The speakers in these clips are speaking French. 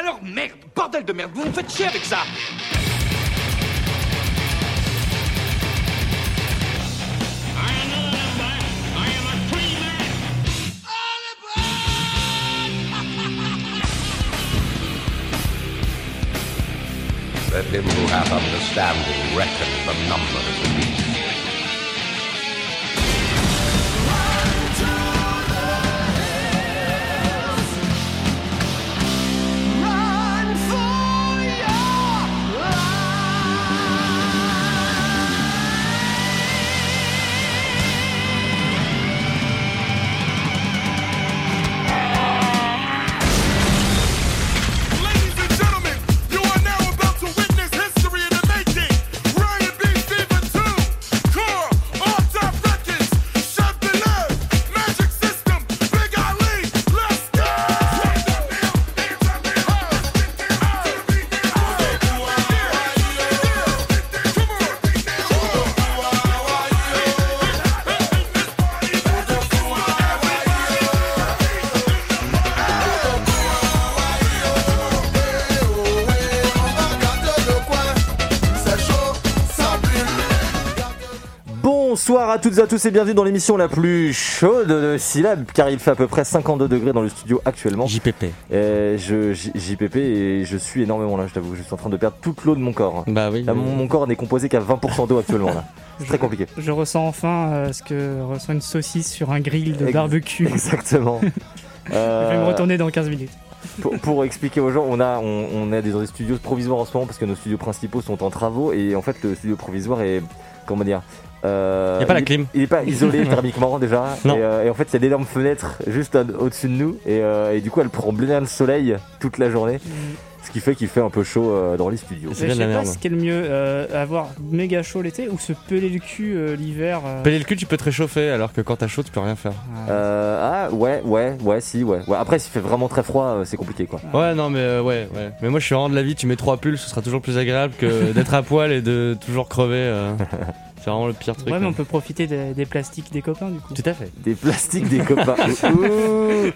Alors merde, bordel de merde, vous me faites chier avec ça Let him who hath understanding reckon the number of the beast. Bonsoir à toutes et à tous et bienvenue dans l'émission la plus chaude de syllabes car il fait à peu près 52 degrés dans le studio actuellement. JPP. Euh, je, J- JPP et je suis énormément là, je t'avoue, je suis en train de perdre toute l'eau de mon corps. Bah oui. Là, mon, mon corps n'est composé qu'à 20% d'eau actuellement là. C'est très compliqué. Je ressens enfin euh, ce que ressent une saucisse sur un grill de Ex- barbecue. Exactement. Je vais me Euh, retourner dans 15 minutes. pour, pour expliquer aux gens, on a, on, on a des, des studios provisoires en ce moment parce que nos studios principaux sont en travaux et en fait le studio provisoire est, comment dire, euh, Y a pas la il- clim. Il est pas isolé thermiquement déjà. Non. Et, euh, et en fait, il y a d'énormes fenêtres juste au-dessus de nous et, euh, et du coup, elle prend bien le soleil toute la journée, ce qui fait qu'il fait un peu chaud euh, dans les studios. Je la sais pas merde. ce qui est le mieux, euh, avoir méga chaud l'été ou se peler le cul euh, l'hiver. euh. Peler le cul, tu peux te réchauffer, alors que quand t'as chaud, tu peux rien faire. Ah, Euh, ah ouais, ouais, ouais, si, ouais. ouais. Après, s'il fait vraiment très froid, euh, c'est compliqué quoi. Ouais, non, mais euh, ouais, ouais. Mais moi, je suis vraiment de la vie, tu mets trois pulls, ce sera toujours plus agréable que d'être à poil et de toujours crever. euh. C'est vraiment le pire truc. ouais, mais on hein. peut profiter des, des plastiques des copains du coup. Tout à fait. Des plastiques des copains. Ouh.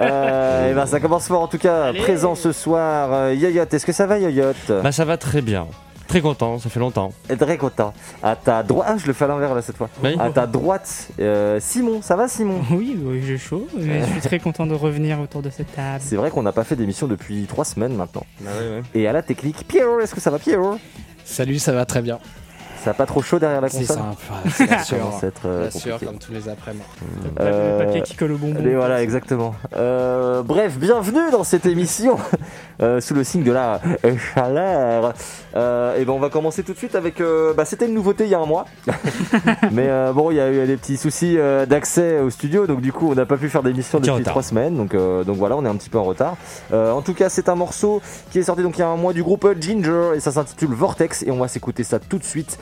Euh, et ben ça commence fort en tout cas. Allez. Présent ce soir, euh, Yoyot. Est-ce que ça va Yoyot Bah, ça va très bien. Très content, ça fait longtemps. Très content. À ta droite, ah, je le fais à l'envers là cette fois. Oui. À ta droite, euh, Simon. Ça va Simon? Oui, oui, j'ai chaud. Mais je suis très content de revenir autour de cette table. C'est vrai qu'on n'a pas fait d'émission depuis trois semaines maintenant. Bah. Et à la technique, Pierrot. Est-ce que ça va Pierrot? Salut, ça va très bien. Ça va pas trop chaud derrière la C'est console simple, c'est bien Ça sûr. commence à être euh, Bien sûr, comme tous les après-midi. Le Euh, papier qui colle au bonbon. Et voilà, exactement. Euh, bref, bienvenue dans cette émission euh, sous le signe de la euh, chaleur. Euh, et ben on va commencer tout de suite avec. euh, bah, c'était une nouveauté il y a un mois, mais euh, bon, il y a eu des petits soucis euh, d'accès au studio, donc du coup on n'a pas pu faire d'émission depuis trois semaines. Donc euh, donc voilà, on est un petit peu en retard. Euh, en tout cas, c'est un morceau qui est sorti donc il y a un mois du groupe Ginger et ça s'intitule Vortex et on va s'écouter ça tout de suite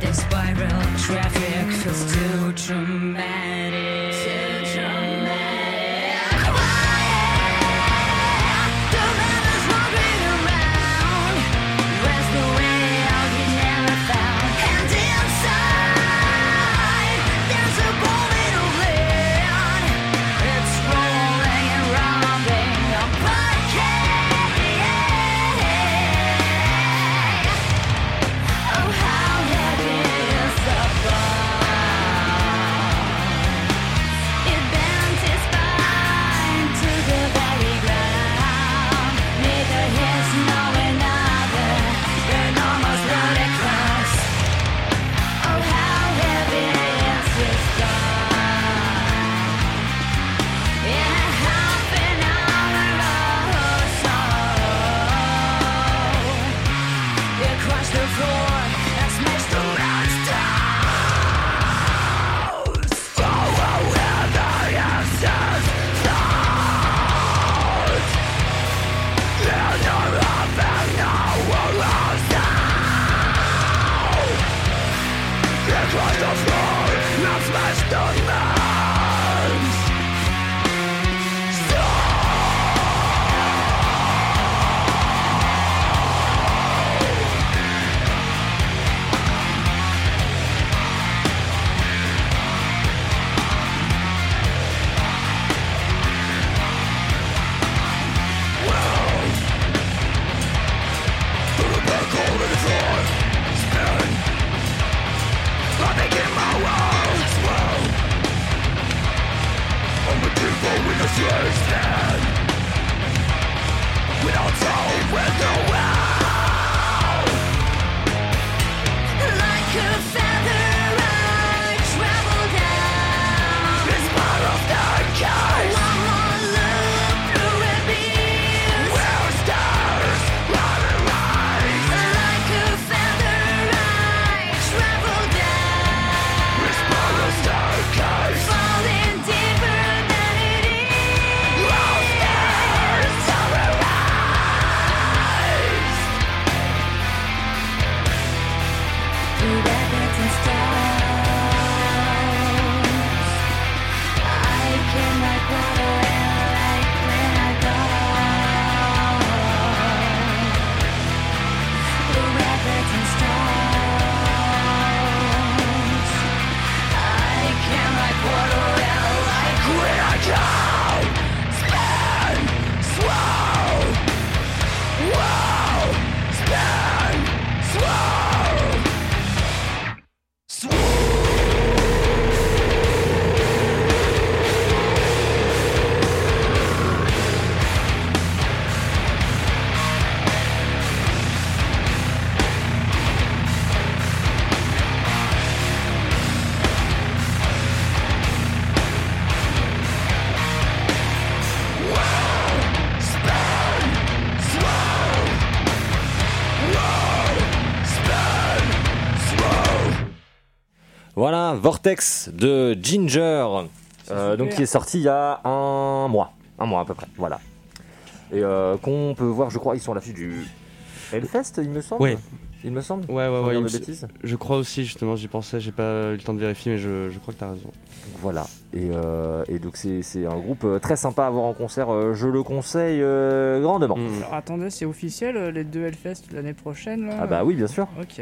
The spiral traffic feels too dramatic. Voilà, Vortex de Ginger, euh, donc qui est sorti il y a un mois, un mois à peu près, voilà. Et euh, qu'on peut voir, je crois, ils sont à l'affiche du Hellfest, il me semble. Ouais. Il me semble. Ouais, ouais, ouais. dire il de me- bêtises. Je crois aussi, justement, j'y pensais, j'ai pas eu le temps de vérifier, mais je, je crois que t'as raison. Donc Voilà. Et, euh, et donc c'est un groupe très sympa à voir en concert. je le conseille euh, grandement. Mm. Alors attendez, c'est officiel les deux Hellfest l'année prochaine là? Ah bah oui, bien sûr. Ok.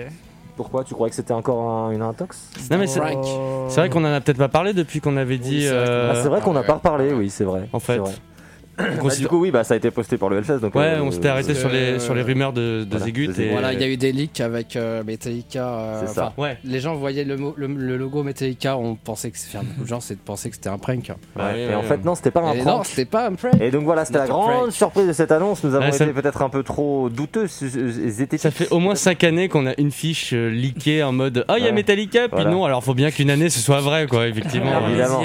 Pourquoi Tu croyais que c'était encore un- une intox Non, mais c'est. Oh. vrai qu'on en a peut-être pas parlé depuis qu'on avait dit. c'est vrai qu'on- euh, Ah, C'est vrai qu'on n'a ouais. pas reparlé, oui, c'est vrai. En fait. Bah, du coup, oui, bah, ça a été posté par le Hellfest. Donc, Ouais, euh, on s'était arrêté euh, sur les, sur les rumeurs de, de voilà, Zegut de et. Zegut. Voilà, il y a eu des leaks avec euh, Metallica. euh, C'est ça. Ouais. Les gens voyaient le, le, le logo Metallica, on pensait que enfin, beaucoup de gens pensaient que c'était un prank. Ouais, Ouais, et en fait, non, c'était pas un Et prank. non, c'était pas un prank. Et donc voilà, c'était la grande Prank. surprise de cette annonce. Nous avons Ouais, ça- été peut-être un peu trop douteux. Ça fait au moins 5 années qu'on a une fiche euh, leakée en mode Oh, il y a. Metallica, puis Voilà. non, alors faut bien qu'une année ce soit vrai, quoi, effectivement. Ah, Euh, évidemment.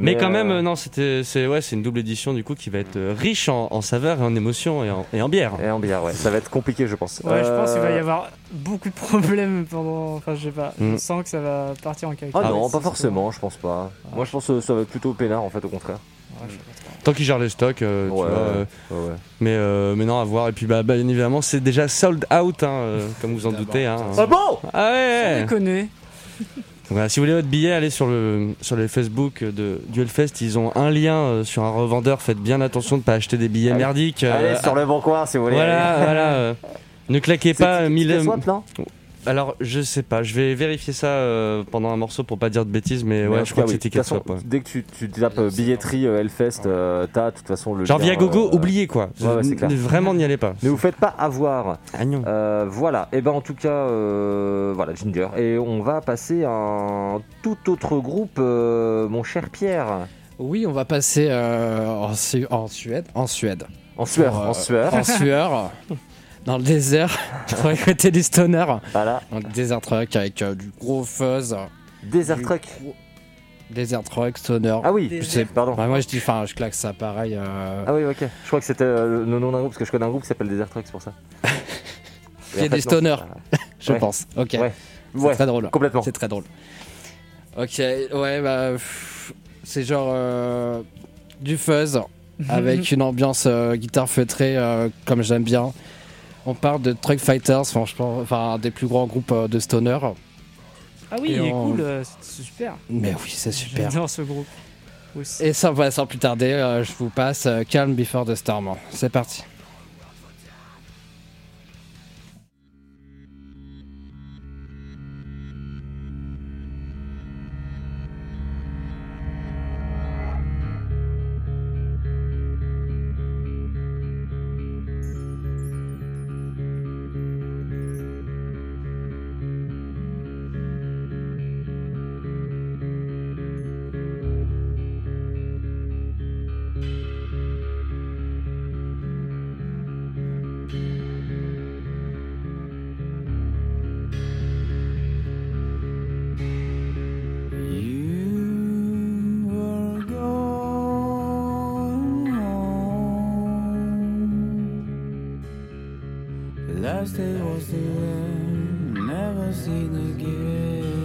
Mais quand euh, même, euh, non, c'était, c'est, ouais, c'est une double édition du coup qui va être euh, riche en, en saveurs et en émotions et en, et en bière. Et en bière, ouais. Ça va être compliqué, je pense. Ouais, je pense qu'il va y Euh, avoir beaucoup de problèmes pendant. Enfin, je sais pas. Mm. Je sens que ça va partir en cacahuète. Ah non, cette pas forcément, je pense pas. Moi, je pense que ça va être plutôt peinard, en fait, au contraire. Ouais, je. Tant qu'ils gèrent les stocks, euh, tu Ouais, vois, euh, Ouais, ouais. mais, euh, mais non, à voir. Et puis, bah, bah, bien évidemment, c'est déjà sold out, hein, euh, comme vous en doutez. Hein. ça, bon? Ah ouais, Sans ouais. déconner. Voilà, si vous voulez votre billet, allez sur le sur les Facebook de du Hellfest. Ils ont un lien euh, sur un revendeur. Faites bien attention de pas acheter des billets Allez. merdiques. euh, Allez, sur le bon coin, si vous voulez. Voilà, voilà. euh, ne claquez pas c'est- mille. c'est swap, non? Alors, je sais pas. Je vais vérifier ça euh, pendant un morceau pour pas dire de bêtises, mais ouais, je crois cas, que oui. façon, Swap. ouais. Dès que tu, tu tapes euh, billetterie euh, Hellfest, euh, t'as de toute façon le Genre lien, Viagogo, euh, oubliez quoi. ouais, ouais, c'est N- clair. Vraiment, n'y allez pas. Ne vous faites pas avoir. Ah non. Euh, voilà, et ben en tout cas, euh, voilà Ginger. Et on va passer à un tout autre groupe, euh, mon cher Pierre. Oui, on va passer euh, en, Su- en Suède. En Suède. En sueur, Pour, euh, en sueur. En sueur. Dans le désert, pour écouter du stoner. Voilà, Donc, desert truck avec euh, du gros fuzz. Desert du Truck. gros- Desert truck, stoner. Ah oui, sais- pardon. Ouais, moi je dis, enfin, je claque ça pareil. euh, Ah oui, ok. Je crois que c'était euh, le nom d'un groupe, parce que je connais un groupe qui s'appelle Desert Truck, c'est pour ça. Il y a des stoners. je Ouais. pense. Ok. Ouais. C'est Ouais, très drôle. complètement. C'est très drôle. Ok, ouais, bah. C'est genre. euh, du fuzz. avec une ambiance euh, guitare feutrée euh, comme j'aime bien. On parle de Truck Fighters, franchement, enfin un des plus grands groupes euh, de stoner. Ah oui, Et il est cool, euh, c'est super. Mais oui, c'est super. J'adore ce groupe. Aussi. Et sans, voilà, sans plus tarder, euh, je vous passe Calm Before the Storm. C'est parti. Last day was the end, never seen again.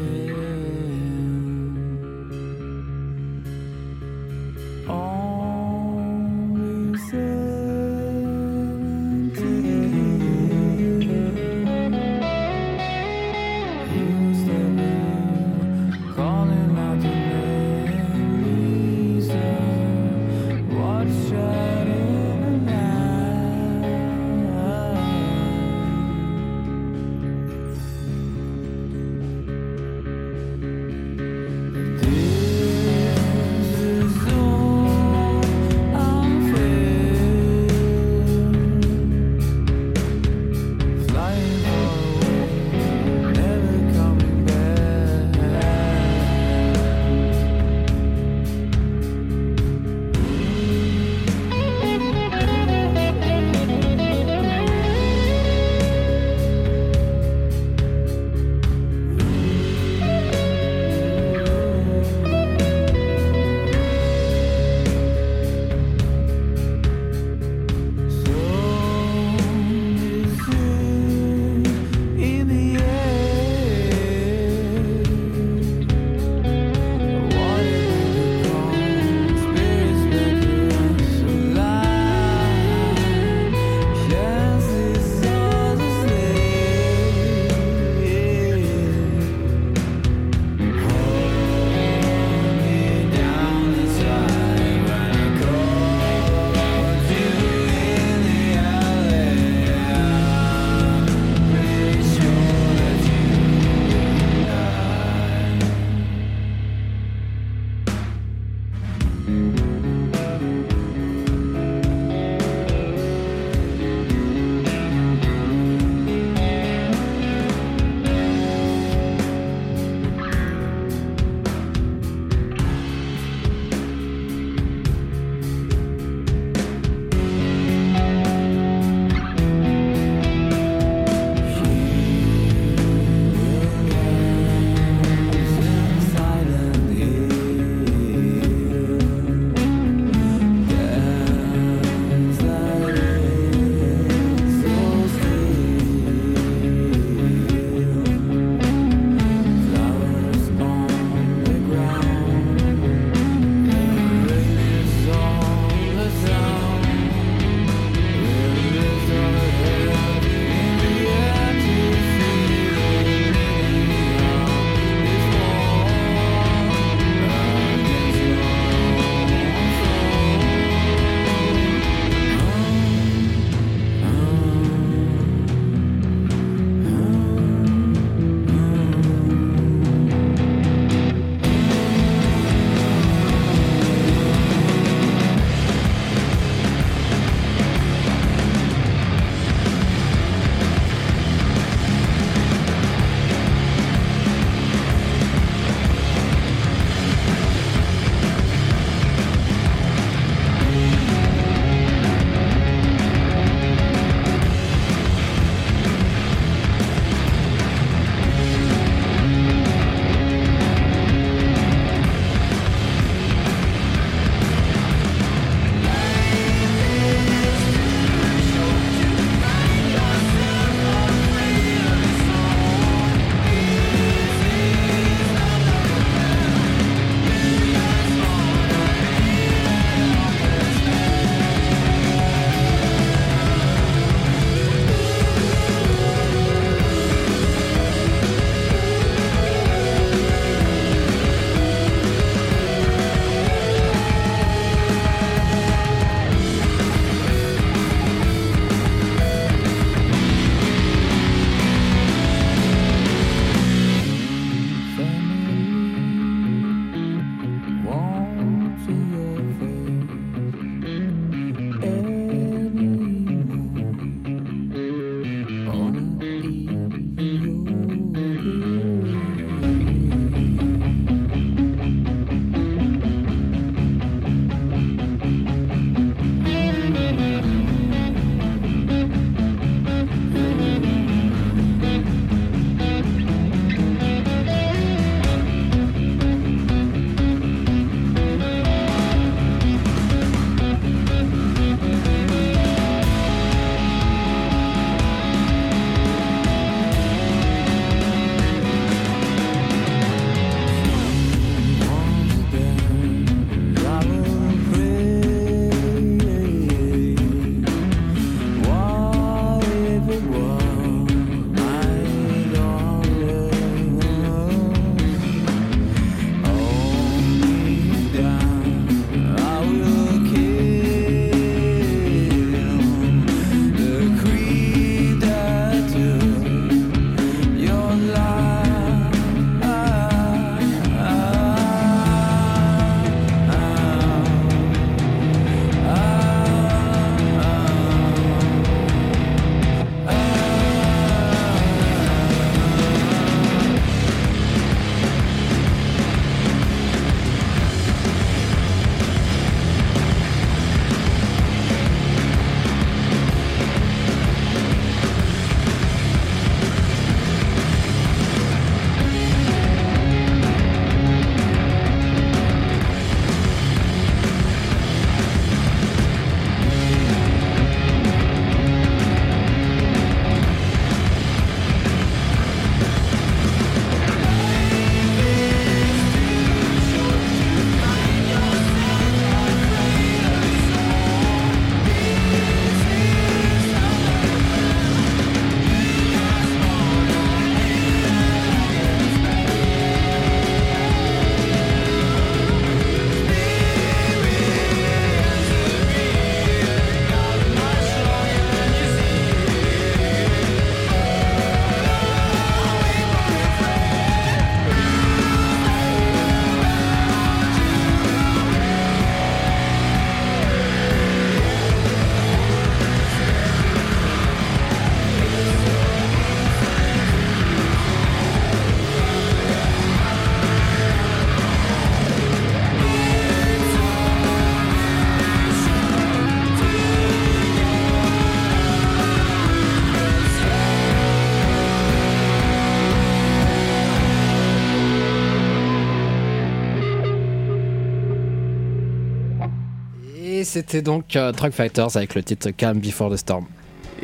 C'était donc euh, Truck Fighters avec le titre Calm Before the Storm.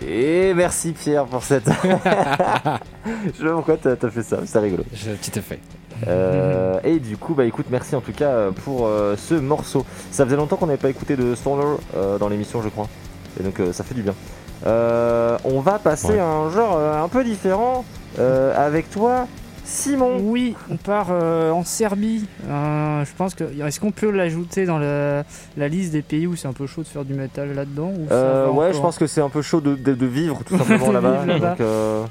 Et merci Pierre pour cette. Je sais pas pourquoi t'as fait ça, c'est rigolo. Je- Petit effet. Euh, et du coup, bah écoute, merci en tout cas euh, pour euh, ce morceau. Ça faisait longtemps qu'on n'avait pas écouté de Stoner euh, dans l'émission, je crois. Et donc euh, ça fait du bien. Euh, on va passer Ouais. à un genre euh, un peu différent euh, avec toi, Simon. Oui, on part euh, en Serbie. Euh, je pense que. Est-ce qu'on peut l'ajouter dans la, la liste des pays où c'est un peu chaud de faire du métal là-dedans Euh, ouais, encore je pense que c'est un peu chaud de, de- de vivre tout simplement là-bas. euh,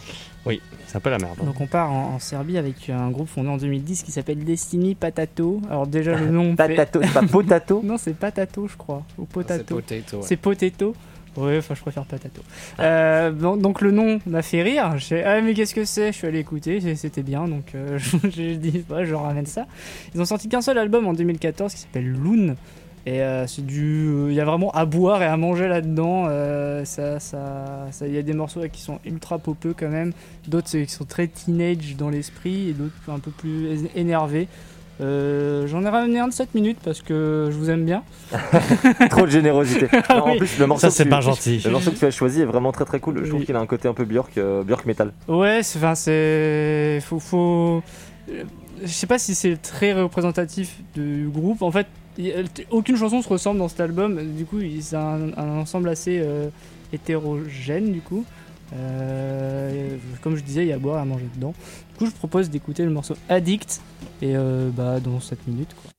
C'est un peu la merde. Donc on part en, en Serbie avec un groupe fondé en 2010 qui s'appelle Destiny Patato. Alors déjà le nom. fait- Patato, c'est pas potato. Non, c'est Patato, je crois. Ou C'est Potato. Potato. ouais. C'est Potato. Ouais, enfin je préfère Patato. Euh, donc, le nom m'a fait rire. J'ai ah mais qu'est-ce que c'est? Je suis allé écouter, c'était bien, donc euh, dit ouais, je ramène ça. Ils ont sorti qu'un seul album en 2014 qui s'appelle Loon. Et euh, c'est du, il y a vraiment à boire et à manger là-dedans. Ça, il y a des morceaux qui sont ultra popeux quand même. D'autres qui sont très teenage dans l'esprit et d'autres un peu plus énervés. Euh, J'en ai ramené un de 7 minutes parce que je vous aime bien. Trop de générosité. Non, En plus, le morceau, Ça, c'est que tu- pas gentil. le morceau que tu as choisi est vraiment très très cool. Je trouve qu'il a un côté un peu Björk, euh, Björk metal. Ouais, c'est, enfin, c'est, faut, faut, je sais pas si c'est très représentatif du groupe. En fait, aucune chanson se ressemble dans cet album. Du coup, c'est un, un ensemble assez euh, hétérogène. Du coup, Euh, comme je disais, il y a à boire et à manger dedans. Coup, je propose d'écouter le morceau Addict et euh, bah dans 7 minutes. Quoi.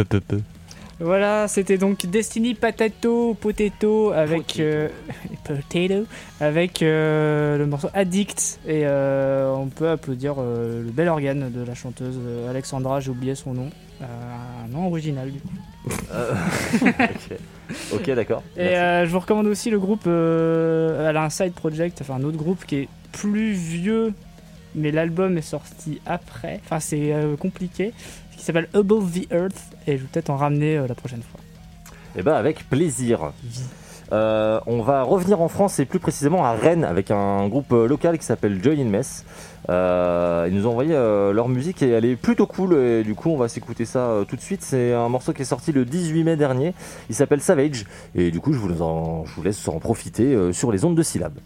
Peu, peu, peu, peu. Voilà, c'était donc Destiny Patato Potato avec euh, Potato avec euh, le morceau Addict. Et euh, on peut applaudir euh, le bel organe de la chanteuse euh, Alexandra, j'ai oublié son nom, Euh, un nom original du coup. Euh, ok, d'accord. Et euh, je vous recommande aussi le groupe, euh, elle a un side project, enfin un autre groupe qui est plus vieux, mais l'album est sorti après, enfin c'est euh, compliqué, qui s'appelle Above the Earth et je vais peut-être en ramener euh, la prochaine fois. Eh ben avec plaisir. Euh, on va revenir en France et plus précisément à Rennes avec un groupe euh, local qui s'appelle Joy in Mess. Ils nous ont envoyé leur musique et elle est plutôt cool et du coup on va s'écouter ça tout de suite. C'est un morceau qui est sorti le 18 mai dernier. Il s'appelle Savage et du coup je vous, en- je vous laisse en profiter sur les ondes de syllabes.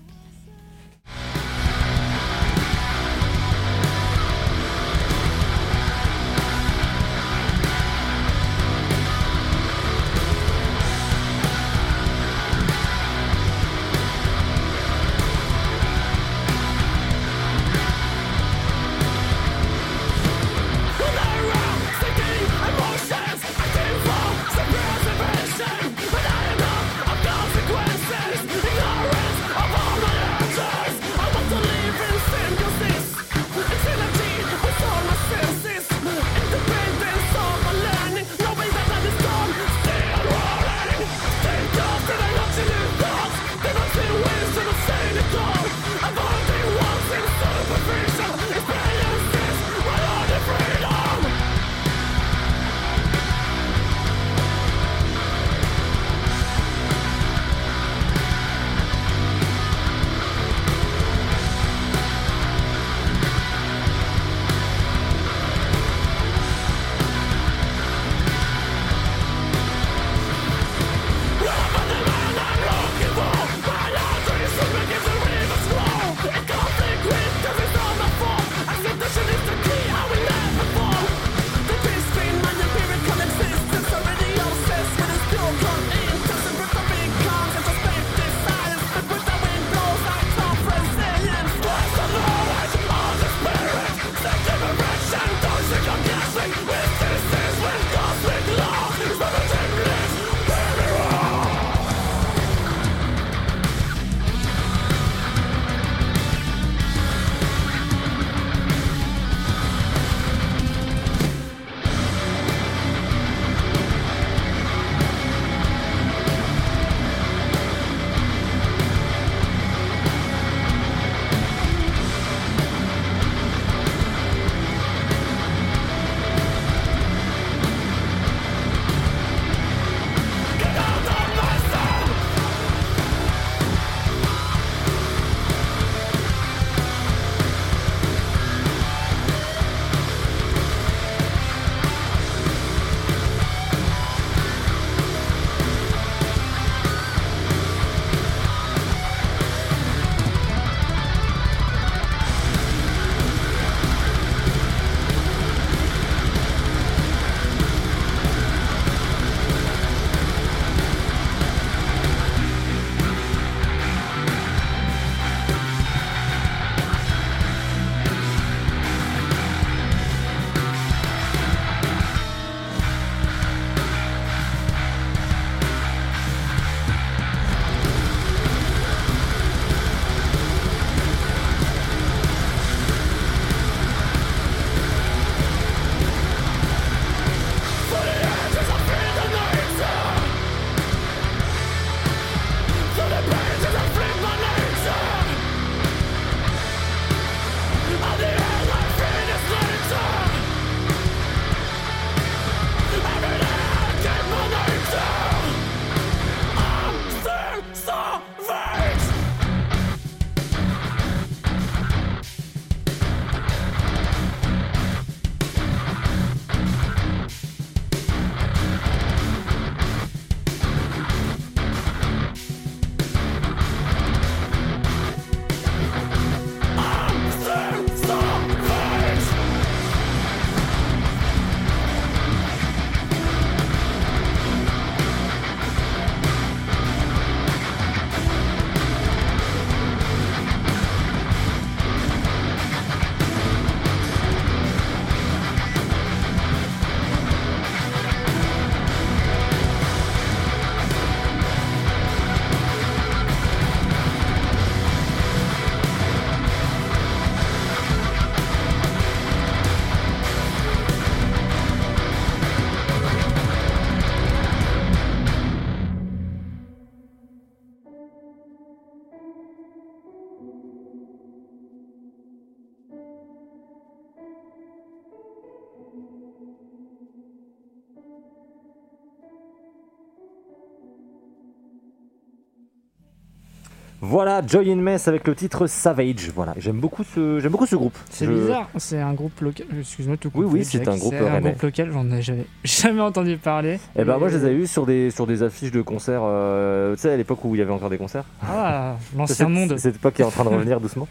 Voilà, Joy in Mess avec le titre Savage. Voilà, j'aime beaucoup ce, j'aime beaucoup ce groupe. C'est Je- bizarre, c'est un groupe local. Excuse-moi de te Oui, couper, oui, c'est Jack. un groupe C'est un rennais. groupe local, j'en ai jamais, jamais entendu parler. Eh ben moi je les ai eu sur des sur des affiches de concerts. euh, tu sais à l'époque où il y avait encore des concerts. Ah, C'est l'ancien monde. Cette époque qui est en train de revenir doucement.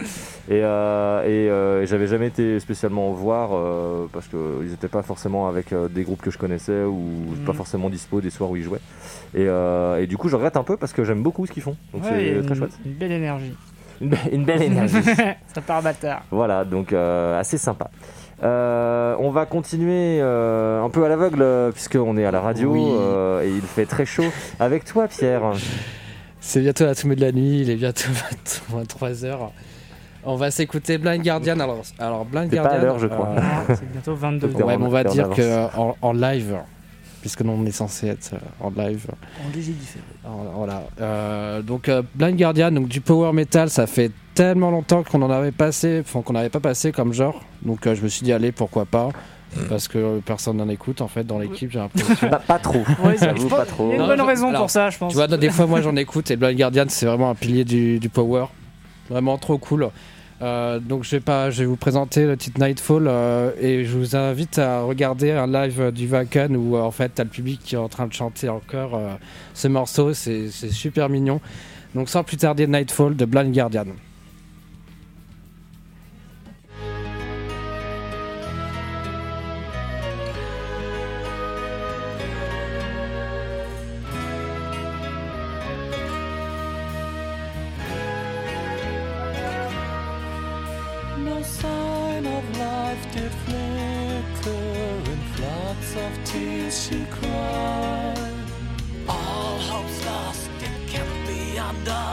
Et, euh, et euh, j'avais jamais été spécialement voir euh, parce qu'ils n'étaient pas forcément avec euh, des groupes que je connaissais ou Mm. pas forcément dispo des soirs où ils jouaient. Et, euh, et du coup, je regrette un peu parce que j'aime beaucoup ce qu'ils font. Donc Ouais, il y a c'est très une, chouette. Une belle énergie. Une, be- une belle énergie. Ça part bâtard. voilà, donc euh, assez sympa. Euh, on va continuer euh, un peu à l'aveugle puisqu'on est à la radio Oui. euh, et il fait très chaud avec toi Pierre. C'est bientôt la tombée de la nuit, il est bientôt 23h. On va s'écouter Blind Guardian. Alors, alors Blind T'es pas Guardian. à l'heure, je crois. euh, Ah, c'est bientôt 22 T'es h ouais, mais on va dire avance. que en, en live, puisque nous on est censé être euh, en live. En léger différé. Alors, Voilà. Euh, donc euh, Blind Guardian, donc du power metal, ça fait tellement longtemps qu'on en avait passé, enfin qu'on n'avait pas passé comme genre. Donc euh, je me suis dit allez pourquoi pas, parce que euh, personne n'en écoute en fait dans l'équipe j'ai l'impression. Pas, pas trop. Ouais, J'avoue, pas trop. Il y a une bonne raison alors, pour ça, je pense. Tu vois, des fois, moi, j'en écoute et Blind Guardian, c'est vraiment un pilier du, du power. Vraiment trop cool. Euh, donc, je vais, pas, je vais vous présenter le titre Nightfall euh, et je vous invite à regarder un live du Vacan où, euh, en fait, t'as le public qui est en train de chanter encore euh, ce morceau. C'est super mignon. Donc, sans plus tarder, Nightfall de Blind Guardian. Sign of life did flicker in floods of tears she cried. All hope's lost, it can't be undone.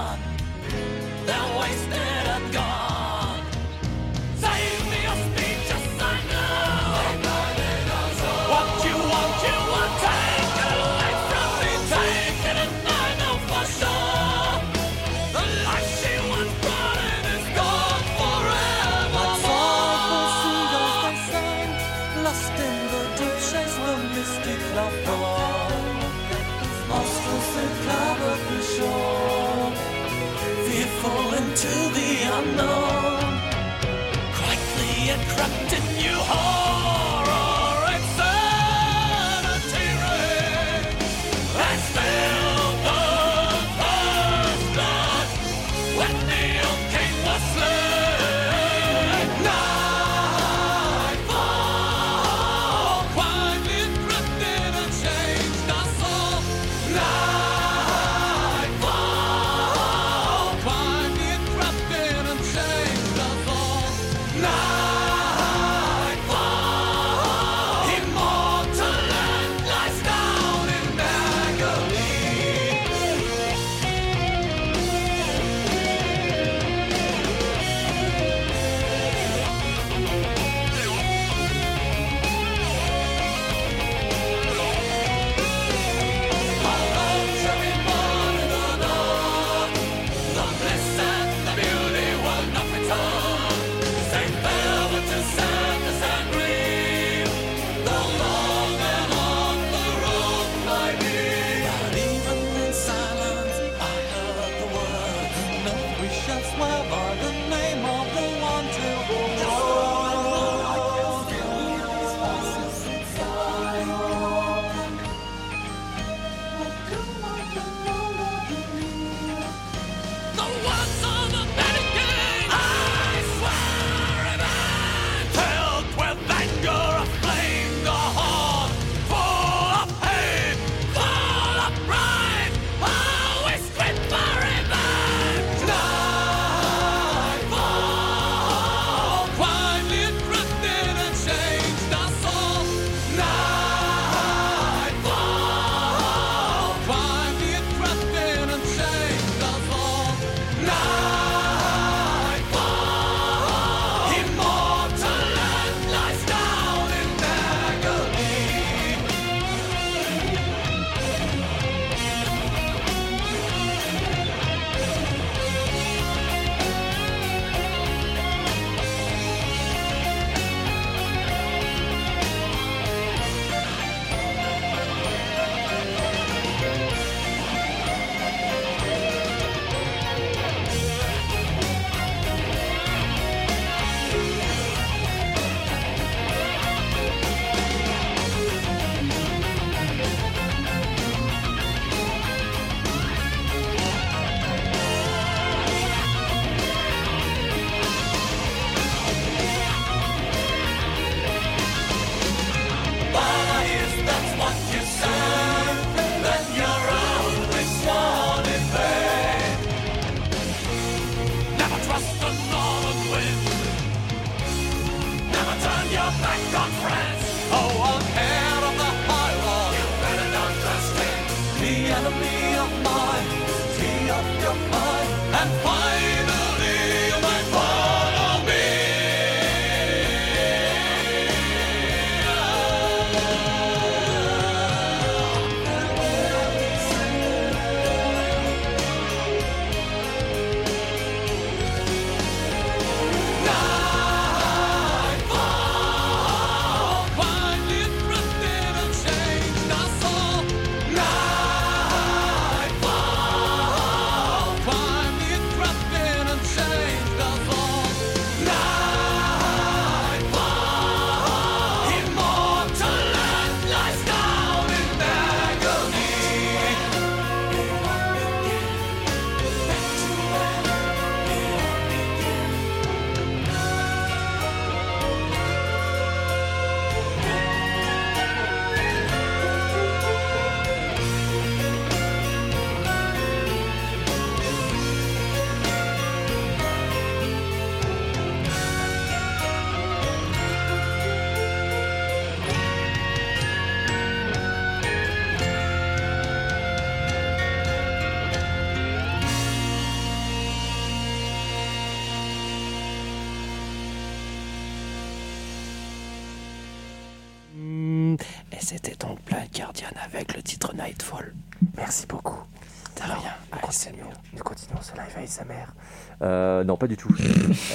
Euh, non, pas du tout.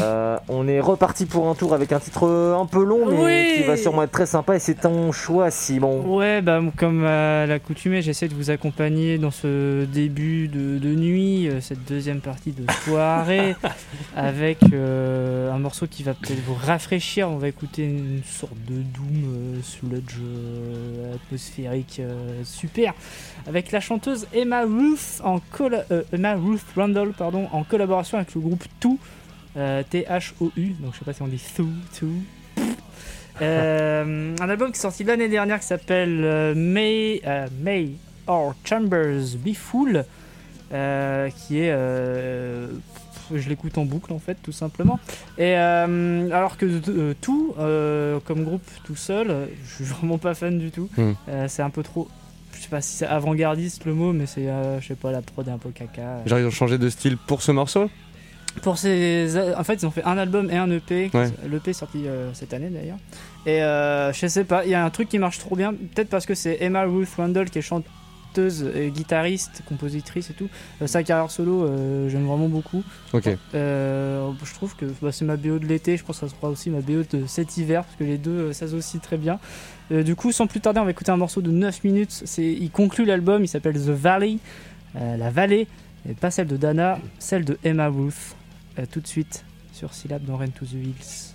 Euh, on est reparti pour un tour avec un titre un peu long, mais Oui. qui va sûrement être très sympa. Et c'est ton choix, Simon. Ouais, bah, comme à l'accoutumée, j'essaie de vous accompagner dans ce début de, de nuit, euh, cette deuxième partie de soirée, avec euh, un morceau qui va peut-être vous rafraîchir. On va écouter une sorte de doom euh, sludge euh, atmosphérique euh, super, avec la chanteuse Emma Ruth en euh, Emma Ruth Randall pardon, en collaboration avec le groupe Too, euh, T-H-O-U. Donc je sais pas si on dit Too, Too. Euh, un album qui est sorti l'année dernière qui s'appelle euh, May, euh, May Our Chambers Be Full, qui est. je l'écoute en boucle en fait, tout simplement. Et euh, alors que euh, tout, euh, comme groupe tout seul, je suis vraiment pas fan du tout. Hmm. C'est un peu trop. Je sais pas si c'est avant-gardiste le mot, mais c'est, euh, je sais pas, la prod est un peu caca. Genre, ils ont changé de style pour ce morceau Pour ces, en fait, ils ont fait un album et un EP. Ouais. L'EP est sorti euh, cette année d'ailleurs. Et euh, je sais pas, il y a un truc qui marche trop bien. Peut-être parce que c'est Emma Ruth Randall qui est chanteuse, et guitariste, compositrice et tout. Euh, sa carrière solo, euh, j'aime vraiment beaucoup. Ok. Euh, je trouve que bah, c'est ma BO de l'été. Je pense que ça sera aussi ma BO de cet hiver parce que les deux euh, s'associent très bien. Euh, du coup, sans plus tarder, on va écouter un morceau de 9 minutes. Il conclut l'album. Il s'appelle The Valley, euh, la vallée, et pas celle de Dana, celle de Emma Ruth. Euh, tout de suite sur Syllab dans Rain to the Hills.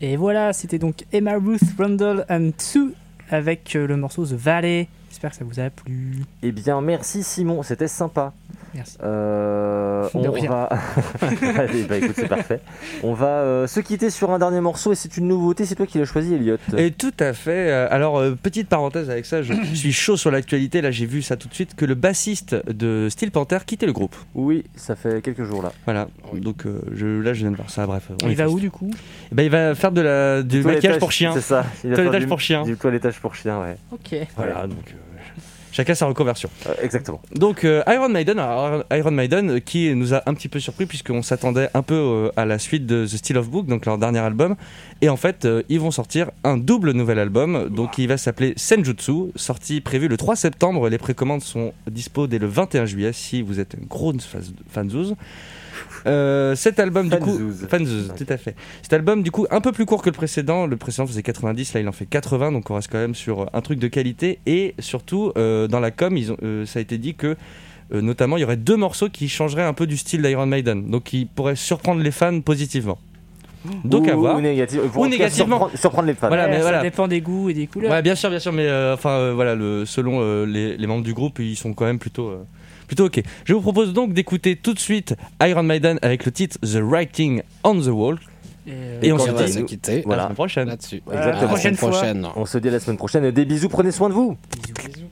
Et voilà, c'était donc Emma Ruth Rundle and Sue avec euh, le morceau The Valley. J'espère que ça vous a plu. Eh bien, merci Simon, c'était sympa. Merci. Euh, De on rien. va. Allez, bah écoute, c'est parfait. On va euh, se quitter sur un dernier morceau et c'est une nouveauté. C'est toi qui l'as choisi, Elliot. Et tout à fait. Euh, Alors, euh, petite parenthèse avec ça, je suis chaud sur l'actualité. Là, j'ai vu ça tout de suite que le bassiste de Steel Panther quittait le groupe. Oui, ça fait quelques jours là. Voilà. Donc euh, je, là, je viens de voir ça. Bref. on Il va où du coup? Eh ben, il va faire de la, du Toilettage, maquillage pour chien. C'est ça. Il va faire Toilettage du- pour chien. Du toilettage pour chien, ouais. Ok. Voilà. Donc, euh, chacun sa reconversion. Euh, exactement. Donc euh, Iron Maiden, Iron Maiden qui nous a un petit peu surpris puisqu'on s'attendait un peu euh, à la suite de The Steel of Book, donc leur dernier album. Et en fait, ils vont sortir un double nouvel album, donc il va s'appeler Senjutsu, sorti prévu le 3 septembre. Les précommandes sont dispo dès le 21 juillet si vous êtes une grosse phase- fanzouz. Euh, cet album du coup Fanzouz. tout à fait cet album du coup un peu plus court que le précédent le précédent faisait 90 là il en fait 80 donc on reste quand même sur euh, un truc de qualité et surtout euh, dans la com ils ont, euh, ça a été dit que euh, notamment il y aurait deux morceaux qui changeraient un peu du style d'Iron Maiden donc qui pourraient surprendre les fans positivement donc ou, à voir négativement. surprendre, surprendre les fans. Voilà, Ouais, mais ça voilà. dépend des goûts et des couleurs. Ouais, bien sûr, bien sûr, mais euh, enfin euh, voilà, le, selon euh, les, les membres du groupe, ils sont quand même plutôt, euh, plutôt ok. Je vous propose donc d'écouter tout de suite Iron Maiden avec le titre The Writing on the Wall. Et, euh, Et on on se dit se quitter la Voilà. semaine prochaine. là-dessus. Voilà, Exactement. À la semaine prochaine. On se dit à la semaine prochaine. Des bisous, prenez soin de vous. bisous.